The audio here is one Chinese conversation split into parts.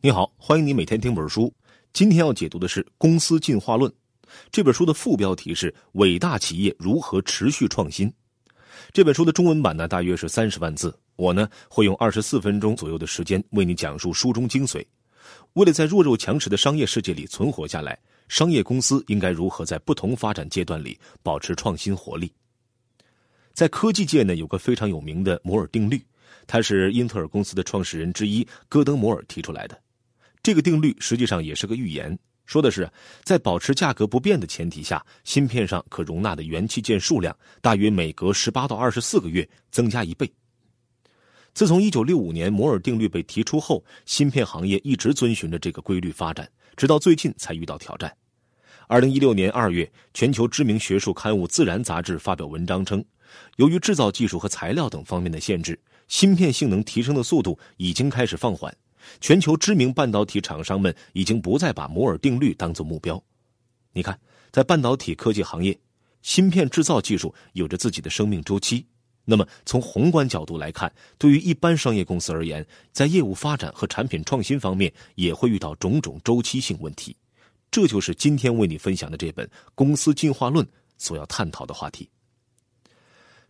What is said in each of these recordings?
你好，欢迎你每天听本书。今天要解读的是《公司进化论》这本书的副标题是“伟大企业如何持续创新”。这本书的中文版呢，大约是三十万字。我呢，会用二十四分钟左右的时间为你讲述书中精髓。为了在弱肉强食的商业世界里存活下来，商业公司应该如何在不同发展阶段里保持创新活力？在科技界呢，有个非常有名的摩尔定律。它是英特尔公司的创始人之一戈登·摩尔提出来的。这个定律实际上也是个预言，说的是在保持价格不变的前提下，芯片上可容纳的元器件数量大约每隔十八到二十四个月增加一倍。自从一九六五年摩尔定律被提出后，芯片行业一直遵循着这个规律发展，直到最近才遇到挑战。二零一六年二月，全球知名学术刊物《自然》杂志发表文章称，由于制造技术和材料等方面的限制。芯片性能提升的速度已经开始放缓，全球知名半导体厂商们已经不再把摩尔定律当作目标。你看，在半导体科技行业，芯片制造技术有着自己的生命周期。那么，从宏观角度来看，对于一般商业公司而言，在业务发展和产品创新方面也会遇到种种周期性问题。这就是今天为你分享的这本《公司进化论》所要探讨的话题。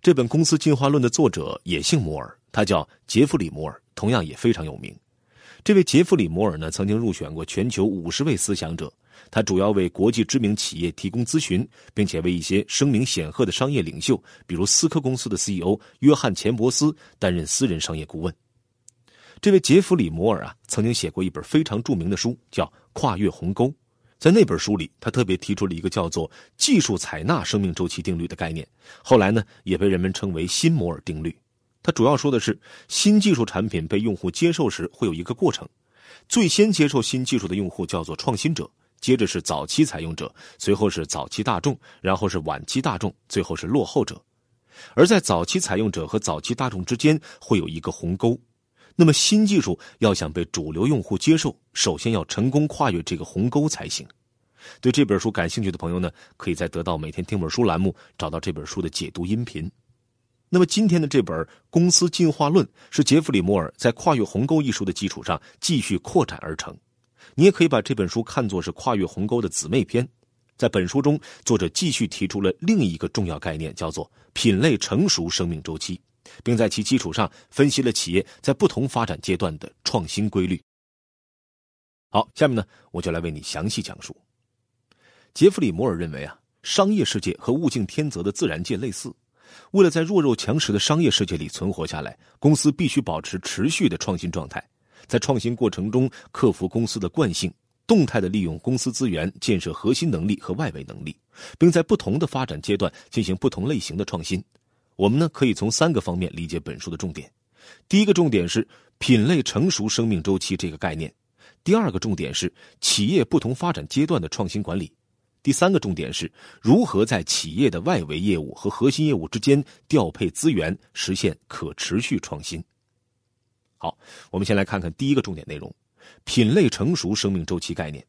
这本《公司进化论》的作者也姓摩尔。他叫杰弗里·摩尔，同样也非常有名。这位杰弗里·摩尔呢，曾经入选过全球五十位思想者。他主要为国际知名企业提供咨询，并且为一些声名显赫的商业领袖，比如思科公司的 CEO 约翰·钱伯斯担任私人商业顾问。这位杰弗里·摩尔啊，曾经写过一本非常著名的书，叫《跨越鸿沟》。在那本书里，他特别提出了一个叫做“技术采纳生命周期定律”的概念，后来呢，也被人们称为“新摩尔定律”。他主要说的是，新技术产品被用户接受时会有一个过程，最先接受新技术的用户叫做创新者，接着是早期采用者，随后是早期大众，然后是晚期大众，最后是落后者。而在早期采用者和早期大众之间会有一个鸿沟，那么新技术要想被主流用户接受，首先要成功跨越这个鸿沟才行。对这本书感兴趣的朋友呢，可以在得到每天听本书栏目找到这本书的解读音频。那么今天的这本《公司进化论》是杰弗里·摩尔在《跨越鸿沟》一书的基础上继续扩展而成。你也可以把这本书看作是《跨越鸿沟》的姊妹篇。在本书中，作者继续提出了另一个重要概念，叫做品类成熟生命周期，并在其基础上分析了企业在不同发展阶段的创新规律。好，下面呢，我就来为你详细讲述。杰弗里·摩尔认为啊，商业世界和物竞天择的自然界类似。为了在弱肉强食的商业世界里存活下来，公司必须保持持续的创新状态，在创新过程中克服公司的惯性，动态的利用公司资源建设核心能力和外围能力，并在不同的发展阶段进行不同类型的创新。我们呢可以从三个方面理解本书的重点：第一个重点是品类成熟生命周期这个概念；第二个重点是企业不同发展阶段的创新管理。第三个重点是如何在企业的外围业务和核心业务之间调配资源，实现可持续创新。好，我们先来看看第一个重点内容：品类成熟生命周期概念。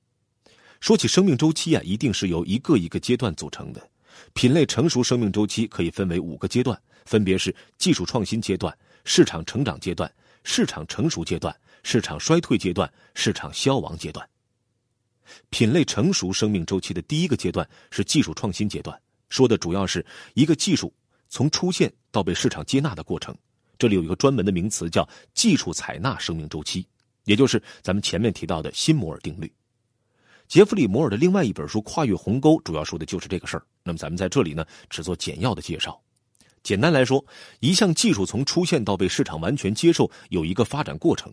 说起生命周期啊，一定是由一个一个阶段组成的。品类成熟生命周期可以分为五个阶段，分别是技术创新阶段、市场成长阶段、市场成熟阶段、市场衰退阶段、市场消亡阶段。品类成熟生命周期的第一个阶段是技术创新阶段，说的主要是一个技术从出现到被市场接纳的过程。这里有一个专门的名词叫技术采纳生命周期，也就是咱们前面提到的新摩尔定律。杰弗里·摩尔的另外一本书《跨越鸿沟》主要说的就是这个事儿。那么咱们在这里呢，只做简要的介绍。简单来说，一项技术从出现到被市场完全接受，有一个发展过程。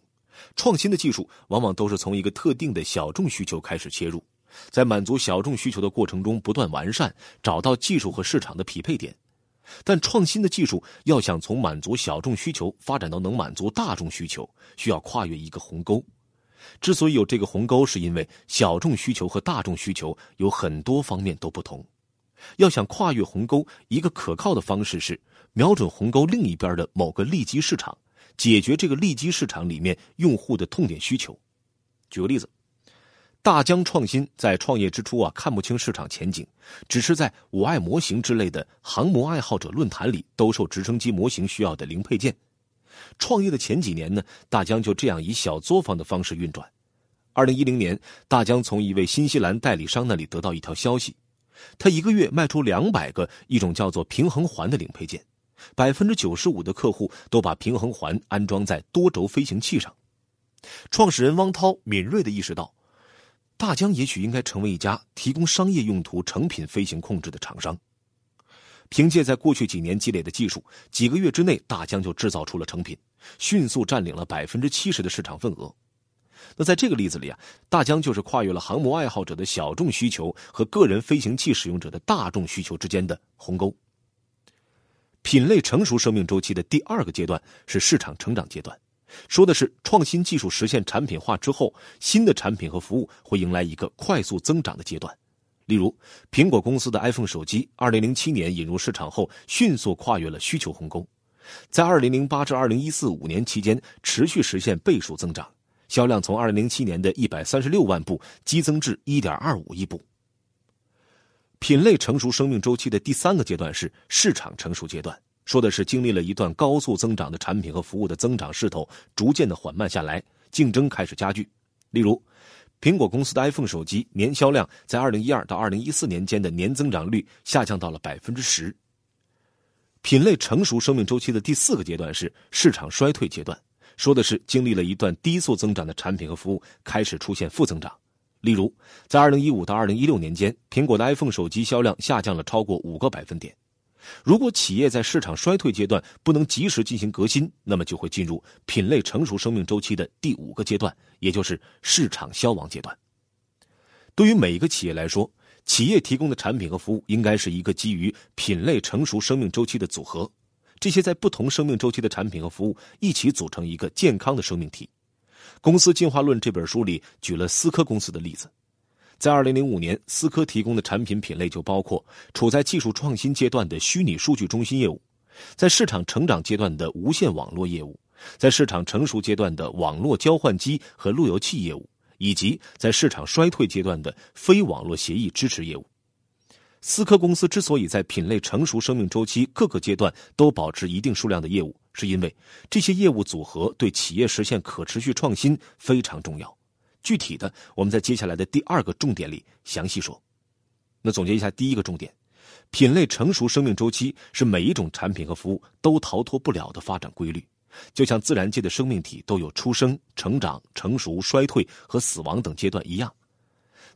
创新的技术往往都是从一个特定的小众需求开始切入，在满足小众需求的过程中不断完善，找到技术和市场的匹配点。但创新的技术要想从满足小众需求发展到能满足大众需求，需要跨越一个鸿沟。之所以有这个鸿沟，是因为小众需求和大众需求有很多方面都不同。要想跨越鸿沟，一个可靠的方式是瞄准鸿沟另一边的某个利基市场。解决这个利基市场里面用户的痛点需求。举个例子，大疆创新在创业之初啊，看不清市场前景，只是在“我爱模型”之类的航模爱好者论坛里兜售直升机模型需要的零配件。创业的前几年呢，大疆就这样以小作坊的方式运转。二零一零年，大疆从一位新西兰代理商那里得到一条消息，他一个月卖出两百个一种叫做平衡环的零配件，百分之九十五的客户都把平衡环安装在多轴飞行器上。创始人汪涛敏锐地意识到，大疆也许应该成为一家提供商业用途成品飞行控制的厂商。凭借在过去几年积累的技术，几个月之内，大疆就制造出了成品，迅速占领了百分之七十的市场份额。那在这个例子里啊，大疆就是跨越了航模爱好者的小众需求和个人飞行器使用者的大众需求之间的鸿沟。品类成熟生命周期的第二个阶段是市场成长阶段，说的是创新技术实现产品化之后，新的产品和服务会迎来一个快速增长的阶段。例如，苹果公司的 iPhone 手机，二零零七年引入市场后，迅速跨越了需求鸿沟，在二零零八至二零一四五年期间持续实现倍数增长，销量从二零零七年的一百三十六万部激增至一点二五亿部。品类成熟生命周期的第三个阶段是市场成熟阶段，说的是经历了一段高速增长的产品和服务的增长势头逐渐的缓慢下来，竞争开始加剧。例如。苹果公司的 iPhone 手机年销量在2012到2014年间的年增长率下降到了百分之十。品类成熟生命周期的第四个阶段是市场衰退阶段，说的是经历了一段低速增长的产品和服务开始出现负增长。例如，在2015到2016年间，苹果的 iPhone 手机销量下降了超过五个百分点。如果企业在市场衰退阶段不能及时进行革新，那么就会进入品类成熟生命周期的第五个阶段。也就是市场消亡阶段。对于每一个企业来说，企业提供的产品和服务应该是一个基于品类成熟生命周期的组合。这些在不同生命周期的产品和服务一起组成一个健康的生命体。《公司进化论》这本书里举了思科公司的例子，在2005年，思科提供的产品品类就包括处在技术创新阶段的虚拟数据中心业务，在市场成长阶段的无线网络业务。在市场成熟阶段的网络交换机和路由器业务，以及在市场衰退阶段的非网络协议支持业务，思科公司之所以在品类成熟生命周期各个阶段都保持一定数量的业务，是因为这些业务组合对企业实现可持续创新非常重要。具体的，我们在接下来的第二个重点里详细说。那总结一下，第一个重点，品类成熟生命周期是每一种产品和服务都逃脱不了的发展规律。就像自然界的生命体都有出生、成长、成熟、衰退和死亡等阶段一样，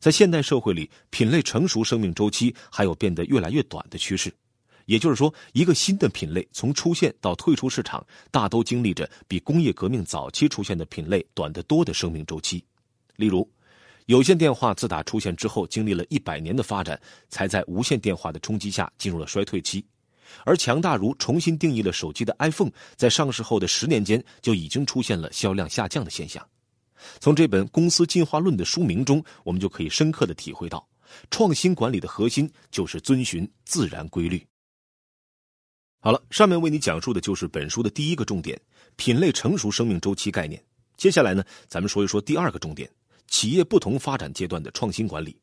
在现代社会里，品类成熟生命周期还有变得越来越短的趋势。也就是说，一个新的品类从出现到退出市场，大都经历着比工业革命早期出现的品类短得多的生命周期。例如，有线电话自打出现之后，经历了一百年的发展，才在无线电话的冲击下进入了衰退期。而强大如重新定义了手机的 iPhone，在上市后的十年间就已经出现了销量下降的现象。从这本《公司进化论》的书名中，我们就可以深刻的体会到，创新管理的核心就是遵循自然规律。好了，上面为你讲述的就是本书的第一个重点——品类成熟生命周期概念。接下来呢，咱们说一说第二个重点：企业不同发展阶段的创新管理。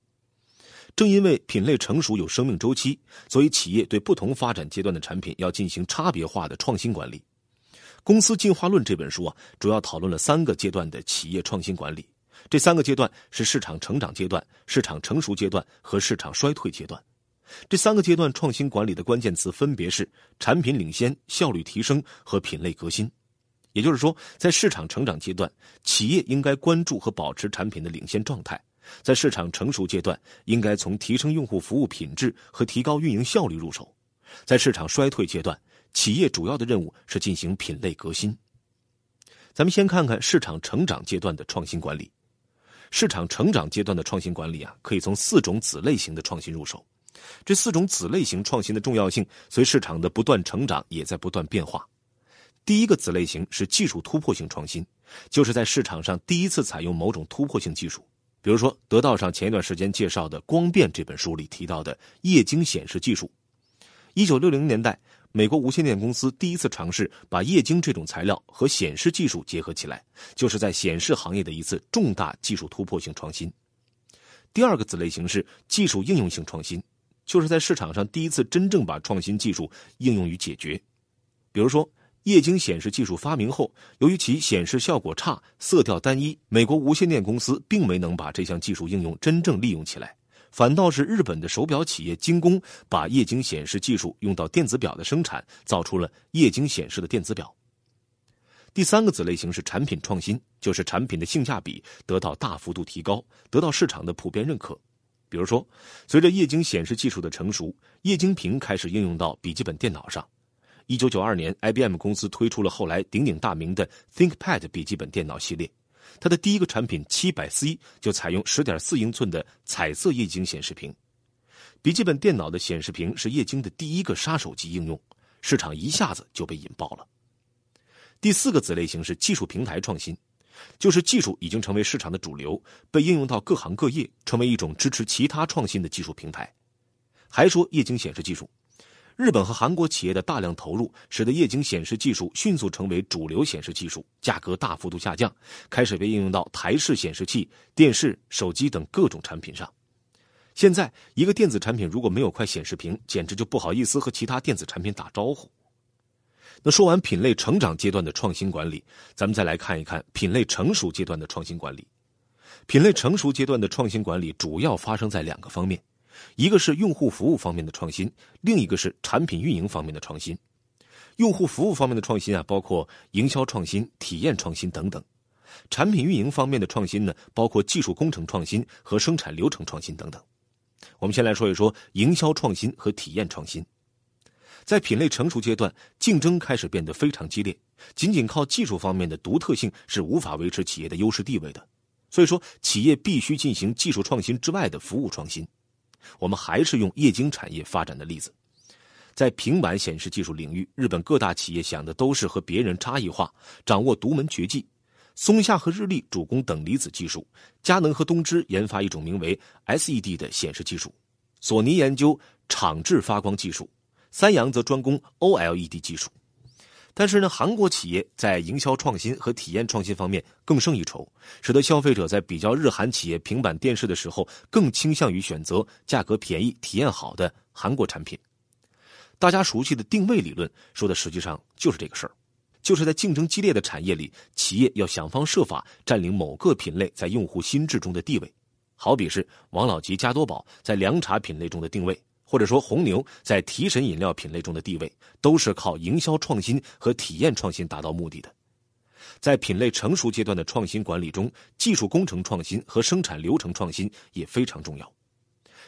正因为品类成熟有生命周期，所以企业对不同发展阶段的产品要进行差别化的创新管理。《公司进化论》这本书啊，主要讨论了三个阶段的企业创新管理。这三个阶段是市场成长阶段、市场成熟阶段和市场衰退阶段。这三个阶段创新管理的关键词分别是产品领先、效率提升和品类革新。也就是说，在市场成长阶段，企业应该关注和保持产品的领先状态。在市场成熟阶段，应该从提升用户服务品质和提高运营效率入手；在市场衰退阶段，企业主要的任务是进行品类革新。咱们先看看市场成长阶段的创新管理。市场成长阶段的创新管理啊，可以从四种子类型的创新入手。这四种子类型创新的重要性，随市场的不断成长也在不断变化。第一个子类型是技术突破性创新，就是在市场上第一次采用某种突破性技术。比如说，得道上前一段时间介绍的《光变》这本书里提到的液晶显示技术。一九六零年代，美国无线电公司第一次尝试把液晶这种材料和显示技术结合起来，就是在显示行业的一次重大技术突破性创新。第二个子类型是技术应用性创新，就是在市场上第一次真正把创新技术应用于解决。比如说，液晶显示技术发明后，由于其显示效果差、色调单一，美国无线电公司并没能把这项技术应用真正利用起来，反倒是日本的手表企业精工把液晶显示技术用到电子表的生产，造出了液晶显示的电子表。第三个子类型是产品创新，就是产品的性价比得到大幅度提高，得到市场的普遍认可。比如说，随着液晶显示技术的成熟，液晶屏开始应用到笔记本电脑上。一九九二年，IBM 公司推出了后来鼎鼎大名的 ThinkPad 笔记本电脑系列，它的第一个产品七百 C 就采用十点四英寸的彩色液晶显示屏。笔记本电脑的显示屏是液晶的第一个杀手级应用，市场一下子就被引爆了。第四个子类型是技术平台创新。就是技术已经成为市场的主流，被应用到各行各业，成为一种支持其他创新的技术平台。还说液晶显示技术，日本和韩国企业的大量投入，使得液晶显示技术迅速成为主流显示技术，价格大幅度下降，开始被应用到台式显示器、电视、手机等各种产品上。现在，一个电子产品如果没有块显示屏，简直就不好意思和其他电子产品打招呼。那说完品类成长阶段的创新管理，咱们再来看一看品类成熟阶段的创新管理。品类成熟阶段的创新管理主要发生在两个方面，一个是用户服务方面的创新，另一个是产品运营方面的创新。用户服务方面的创新啊，包括营销创新、体验创新等等；产品运营方面的创新呢，包括技术工程创新和生产流程创新等等。我们先来说一说营销创新和体验创新。在品类成熟阶段，竞争开始变得非常激烈，仅仅靠技术方面的独特性是无法维持企业的优势地位的。所以说，企业必须进行技术创新之外的服务创新。我们还是用液晶产业发展的例子，在平板显示技术领域，日本各大企业想的都是和别人差异化，掌握独门绝技。松下和日立主攻等离子技术，佳能和东芝研发一种名为 SED 的显示技术，索尼研究场质发光技术。三洋则专攻 OLED 技术，但是呢，韩国企业在营销创新和体验创新方面更胜一筹，使得消费者在比较日韩企业平板电视的时候，更倾向于选择价格便宜、体验好的韩国产品。大家熟悉的定位理论说的实际上就是这个事儿，就是在竞争激烈的产业里，企业要想方设法占领某个品类在用户心智中的地位，好比是王老吉、加多宝在凉茶品类中的定位。或者说，红牛在提神饮料品类中的地位，都是靠营销创新和体验创新达到目的的。在品类成熟阶段的创新管理中，技术工程创新和生产流程创新也非常重要。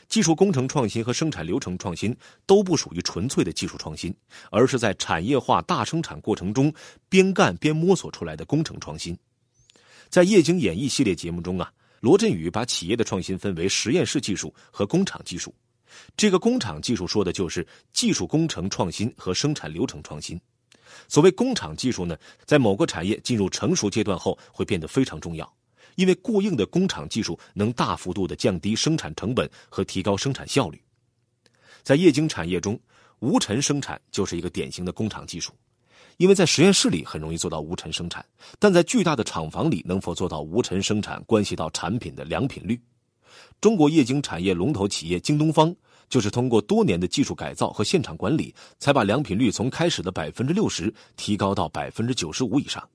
技术工程创新和生产流程创新都不属于纯粹的技术创新，而是在产业化大生产过程中边干边摸索出来的工程创新。在液晶演绎系列节目中啊，罗振宇把企业的创新分为实验室技术和工厂技术。这个工厂技术说的就是技术工程创新和生产流程创新。所谓工厂技术呢，在某个产业进入成熟阶段后会变得非常重要，因为过硬的工厂技术能大幅度的降低生产成本和提高生产效率。在液晶产业中，无尘生产就是一个典型的工厂技术，因为在实验室里很容易做到无尘生产，但在巨大的厂房里能否做到无尘生产，关系到产品的良品率。中国液晶产业龙头企业京东方，就是通过多年的技术改造和现场管理，才把良品率从开始的百分之六十提高到百分之九十五以上。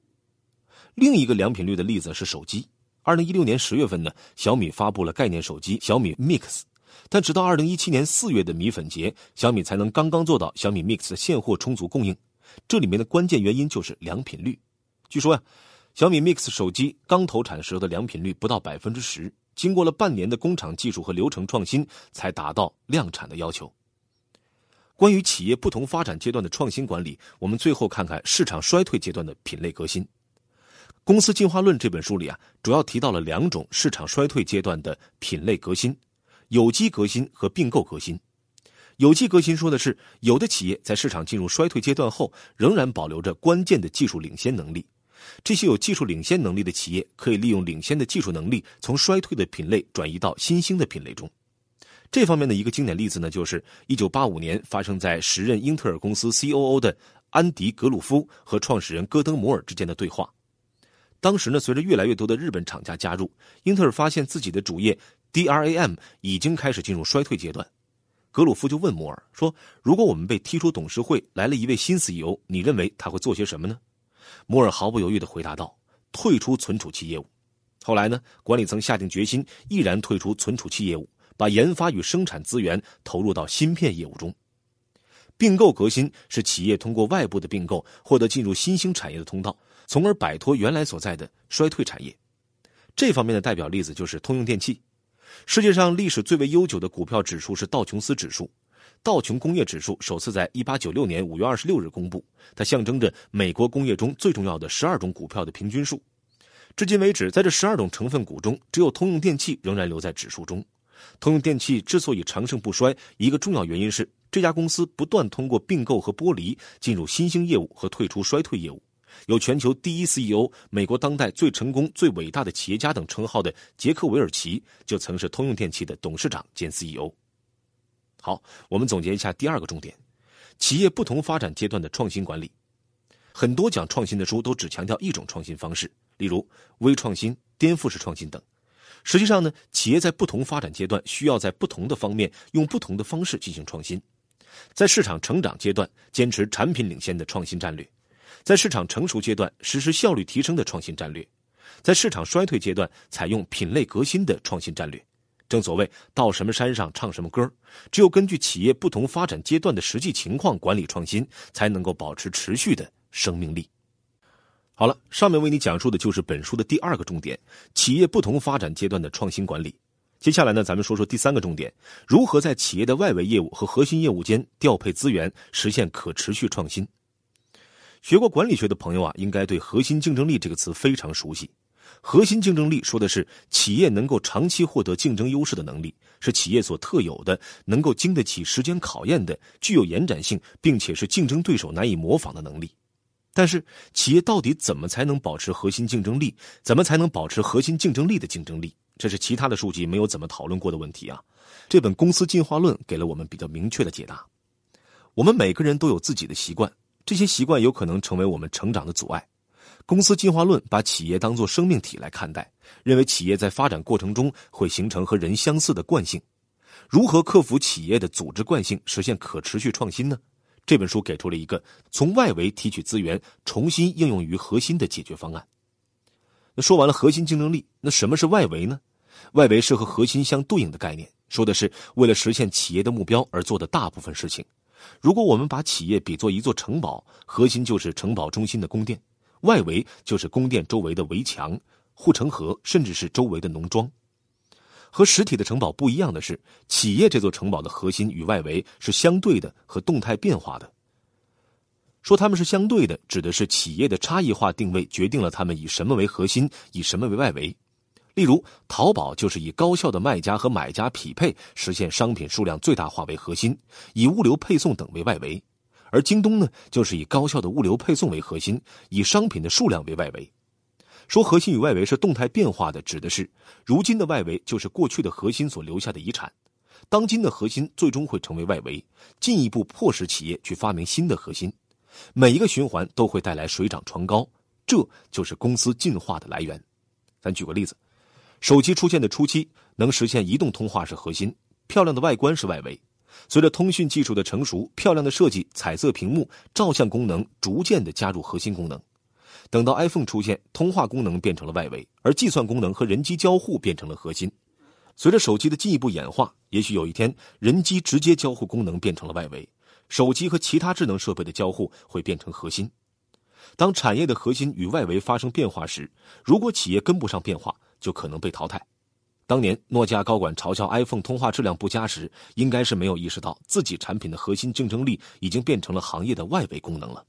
另一个良品率的例子是手机。二零一六年十月份呢，小米发布了概念手机小米 Mix，但直到二零一七年四月的米粉节，小米才能刚刚做到小米 Mix 的现货充足供应。这里面的关键原因就是良品率。据说呀，小米 Mix 手机刚投产时候的良品率不到百分之十。经过了半年的工厂技术和流程创新，才达到量产的要求。关于企业不同发展阶段的创新管理，我们最后看看市场衰退阶段的品类革新。《公司进化论》这本书里啊，主要提到了两种市场衰退阶段的品类革新：有机革新和并购革新。有机革新说的是，有的企业在市场进入衰退阶段后，仍然保留着关键的技术领先能力。这些有技术领先能力的企业，可以利用领先的技术能力，从衰退的品类转移到新兴的品类中。这方面的一个经典例子呢，就是1985年发生在时任英特尔公司 C.O.O 的安迪·格鲁夫和创始人戈登·摩尔之间的对话。当时呢，随着越来越多的日本厂家加入，英特尔发现自己的主业 DRAM 已经开始进入衰退阶段。格鲁夫就问摩尔说：“如果我们被踢出董事会，来了一位新 CEO，你认为他会做些什么呢？”摩尔毫不犹豫地回答道：“退出存储器业务。”后来呢，管理层下定决心，毅然退出存储器业务，把研发与生产资源投入到芯片业务中。并购革新是企业通过外部的并购获得进入新兴产业的通道，从而摆脱原来所在的衰退产业。这方面的代表例子就是通用电气。世界上历史最为悠久的股票指数是道琼斯指数，道琼工业指数首次在1896年5月26日公布，它象征着美国工业中最重要的十二种股票的平均数。至今为止，在这十二种成分股中，只有通用电气仍然留在指数中。通用电气之所以长盛不衰，一个重要原因是这家公司不断通过并购和剥离进入新兴业务和退出衰退业务。有全球第一 CEO、美国当代最成功、最伟大的企业家等称号的杰克韦尔奇，就曾是通用电气的董事长兼 CEO。好，我们总结一下第二个重点：企业不同发展阶段的创新管理。很多讲创新的书都只强调一种创新方式，例如微创新、颠覆式创新等。实际上呢，企业在不同发展阶段需要在不同的方面用不同的方式进行创新。在市场成长阶段，坚持产品领先的创新战略。在市场成熟阶段，实施效率提升的创新战略；在市场衰退阶段，采用品类革新的创新战略。正所谓“到什么山上唱什么歌”，只有根据企业不同发展阶段的实际情况管理创新，才能够保持持续的生命力。好了，上面为你讲述的就是本书的第二个重点：企业不同发展阶段的创新管理。接下来呢，咱们说说第三个重点：如何在企业的外围业务和核心业务间调配资源，实现可持续创新。学过管理学的朋友啊，应该对“核心竞争力”这个词非常熟悉。核心竞争力说的是企业能够长期获得竞争优势的能力，是企业所特有的、能够经得起时间考验的、具有延展性，并且是竞争对手难以模仿的能力。但是，企业到底怎么才能保持核心竞争力？怎么才能保持核心竞争力的竞争力？这是其他的书籍没有怎么讨论过的问题啊！这本《公司进化论》给了我们比较明确的解答。我们每个人都有自己的习惯。这些习惯有可能成为我们成长的阻碍。公司进化论把企业当作生命体来看待，认为企业在发展过程中会形成和人相似的惯性。如何克服企业的组织惯性，实现可持续创新呢？这本书给出了一个从外围提取资源，重新应用于核心的解决方案。那说完了核心竞争力，那什么是外围呢？外围是和核心相对应的概念，说的是为了实现企业的目标而做的大部分事情。如果我们把企业比作一座城堡，核心就是城堡中心的宫殿，外围就是宫殿周围的围墙、护城河，甚至是周围的农庄。和实体的城堡不一样的是，企业这座城堡的核心与外围是相对的和动态变化的。说它们是相对的，指的是企业的差异化定位决定了它们以什么为核心，以什么为外围。例如，淘宝就是以高效的卖家和买家匹配，实现商品数量最大化为核心，以物流配送等为外围；而京东呢，就是以高效的物流配送为核心，以商品的数量为外围。说核心与外围是动态变化的，指的是如今的外围就是过去的核心所留下的遗产，当今的核心最终会成为外围，进一步迫使企业去发明新的核心。每一个循环都会带来水涨船高，这就是公司进化的来源。咱举个例子。手机出现的初期，能实现移动通话是核心，漂亮的外观是外围。随着通讯技术的成熟，漂亮的设计、彩色屏幕、照相功能逐渐的加入核心功能。等到 iPhone 出现，通话功能变成了外围，而计算功能和人机交互变成了核心。随着手机的进一步演化，也许有一天，人机直接交互功能变成了外围，手机和其他智能设备的交互会变成核心。当产业的核心与外围发生变化时，如果企业跟不上变化，就可能被淘汰。当年诺基亚高管嘲笑 iPhone 通话质量不佳时，应该是没有意识到自己产品的核心竞争力已经变成了行业的外围功能了。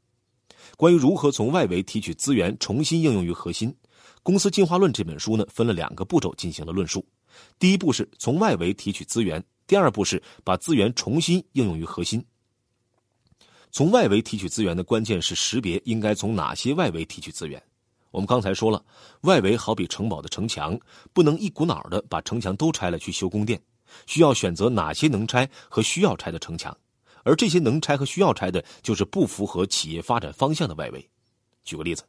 关于如何从外围提取资源，重新应用于核心，《公司进化论》这本书呢，分了两个步骤进行了论述。第一步是从外围提取资源，第二步是把资源重新应用于核心。从外围提取资源的关键是识别应该从哪些外围提取资源。我们刚才说了，外围好比城堡的城墙，不能一股脑的把城墙都拆了去修宫殿，需要选择哪些能拆和需要拆的城墙，而这些能拆和需要拆的，就是不符合企业发展方向的外围。举个例子，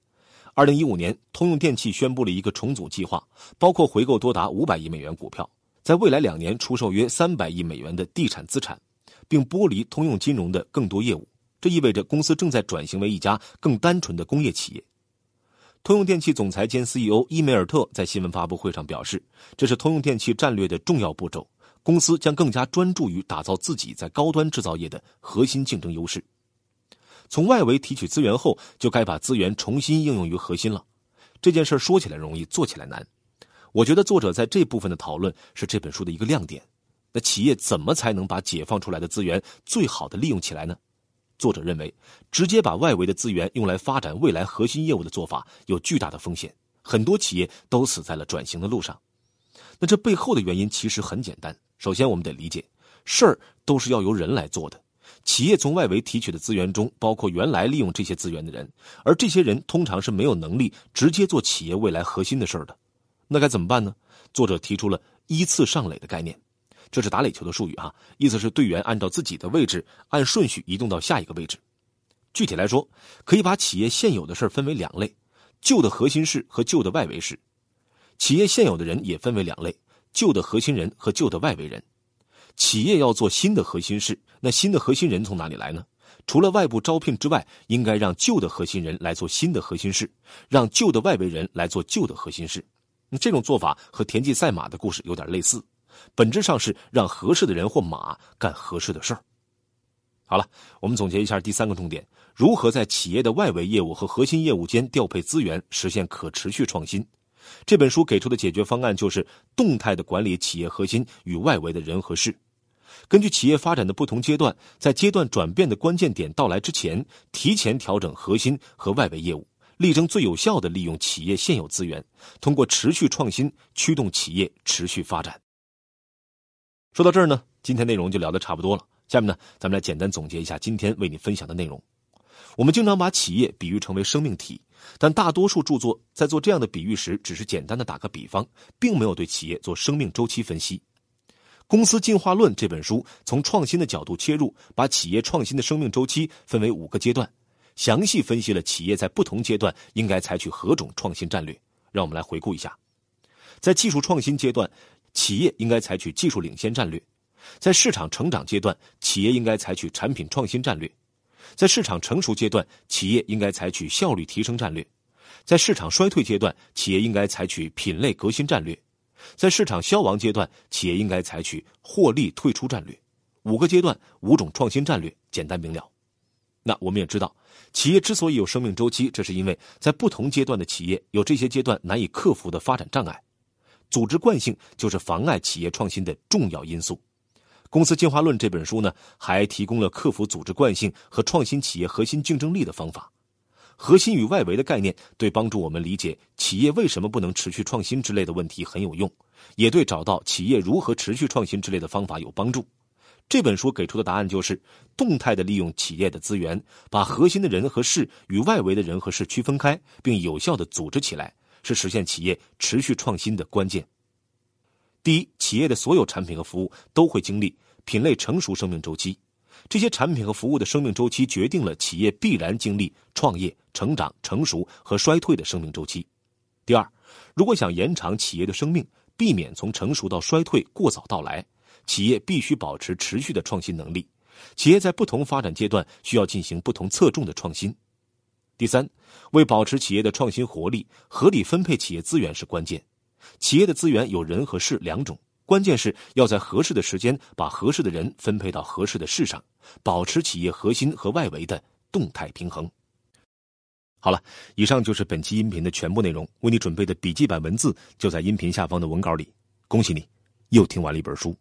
二零一五年，通用电气宣布了一个重组计划，包括回购多达五百亿美元股票，在未来两年出售约三百亿美元的地产资产，并剥离通用金融的更多业务。这意味着公司正在转型为一家更单纯的工业企业。通用电气总裁兼 CEO 伊梅尔特在新闻发布会上表示，这是通用电气战略的重要步骤。公司将更加专注于打造自己在高端制造业的核心竞争优势。从外围提取资源后，就该把资源重新应用于核心了。这件事说起来容易，做起来难。我觉得作者在这部分的讨论是这本书的一个亮点。那企业怎么才能把解放出来的资源最好的利用起来呢？作者认为，直接把外围的资源用来发展未来核心业务的做法有巨大的风险，很多企业都死在了转型的路上。那这背后的原因其实很简单，首先我们得理解，事儿都是要由人来做的。企业从外围提取的资源中，包括原来利用这些资源的人，而这些人通常是没有能力直接做企业未来核心的事儿的。那该怎么办呢？作者提出了依次上垒的概念。这是打垒球的术语哈，意思是队员按照自己的位置按顺序移动到下一个位置。具体来说，可以把企业现有的事分为两类：旧的核心事和旧的外围事。企业现有的人也分为两类：旧的核心人和旧的外围人。企业要做新的核心事，那新的核心人从哪里来呢？除了外部招聘之外，应该让旧的核心人来做新的核心事，让旧的外围人来做旧的核心事。这种做法和田忌赛马的故事有点类似。本质上是让合适的人或马干合适的事儿。好了，我们总结一下第三个重点：如何在企业的外围业务和核心业务间调配资源，实现可持续创新。这本书给出的解决方案就是动态的管理企业核心与外围的人和事。根据企业发展的不同阶段，在阶段转变的关键点到来之前，提前调整核心和外围业务，力争最有效的利用企业现有资源，通过持续创新驱动企业持续发展。说到这儿呢，今天内容就聊得差不多了。下面呢，咱们来简单总结一下今天为你分享的内容。我们经常把企业比喻成为生命体，但大多数著作在做这样的比喻时，只是简单的打个比方，并没有对企业做生命周期分析。《公司进化论》这本书从创新的角度切入，把企业创新的生命周期分为五个阶段，详细分析了企业在不同阶段应该采取何种创新战略。让我们来回顾一下，在技术创新阶段。企业应该采取技术领先战略，在市场成长阶段，企业应该采取产品创新战略；在市场成熟阶段，企业应该采取效率提升战略；在市场衰退阶段，企业应该采取品类革新战略；在市场消亡阶段，企业应该采取获利退出战略。五个阶段，五种创新战略，简单明了。那我们也知道，企业之所以有生命周期，这是因为在不同阶段的企业有这些阶段难以克服的发展障碍。组织惯性就是妨碍企业创新的重要因素。《公司进化论》这本书呢，还提供了克服组织惯性和创新企业核心竞争力的方法。核心与外围的概念对帮助我们理解企业为什么不能持续创新之类的问题很有用，也对找到企业如何持续创新之类的方法有帮助。这本书给出的答案就是：动态的利用企业的资源，把核心的人和事与外围的人和事区分开，并有效的组织起来。是实现企业持续创新的关键。第一，企业的所有产品和服务都会经历品类成熟生命周期，这些产品和服务的生命周期决定了企业必然经历创业、成长、成熟和衰退的生命周期。第二，如果想延长企业的生命，避免从成熟到衰退过早到来，企业必须保持持续的创新能力。企业在不同发展阶段需要进行不同侧重的创新。第三，为保持企业的创新活力，合理分配企业资源是关键。企业的资源有人和事两种，关键是要在合适的时间把合适的人分配到合适的事上，保持企业核心和外围的动态平衡。好了，以上就是本期音频的全部内容。为你准备的笔记版文字就在音频下方的文稿里。恭喜你，又听完了一本书。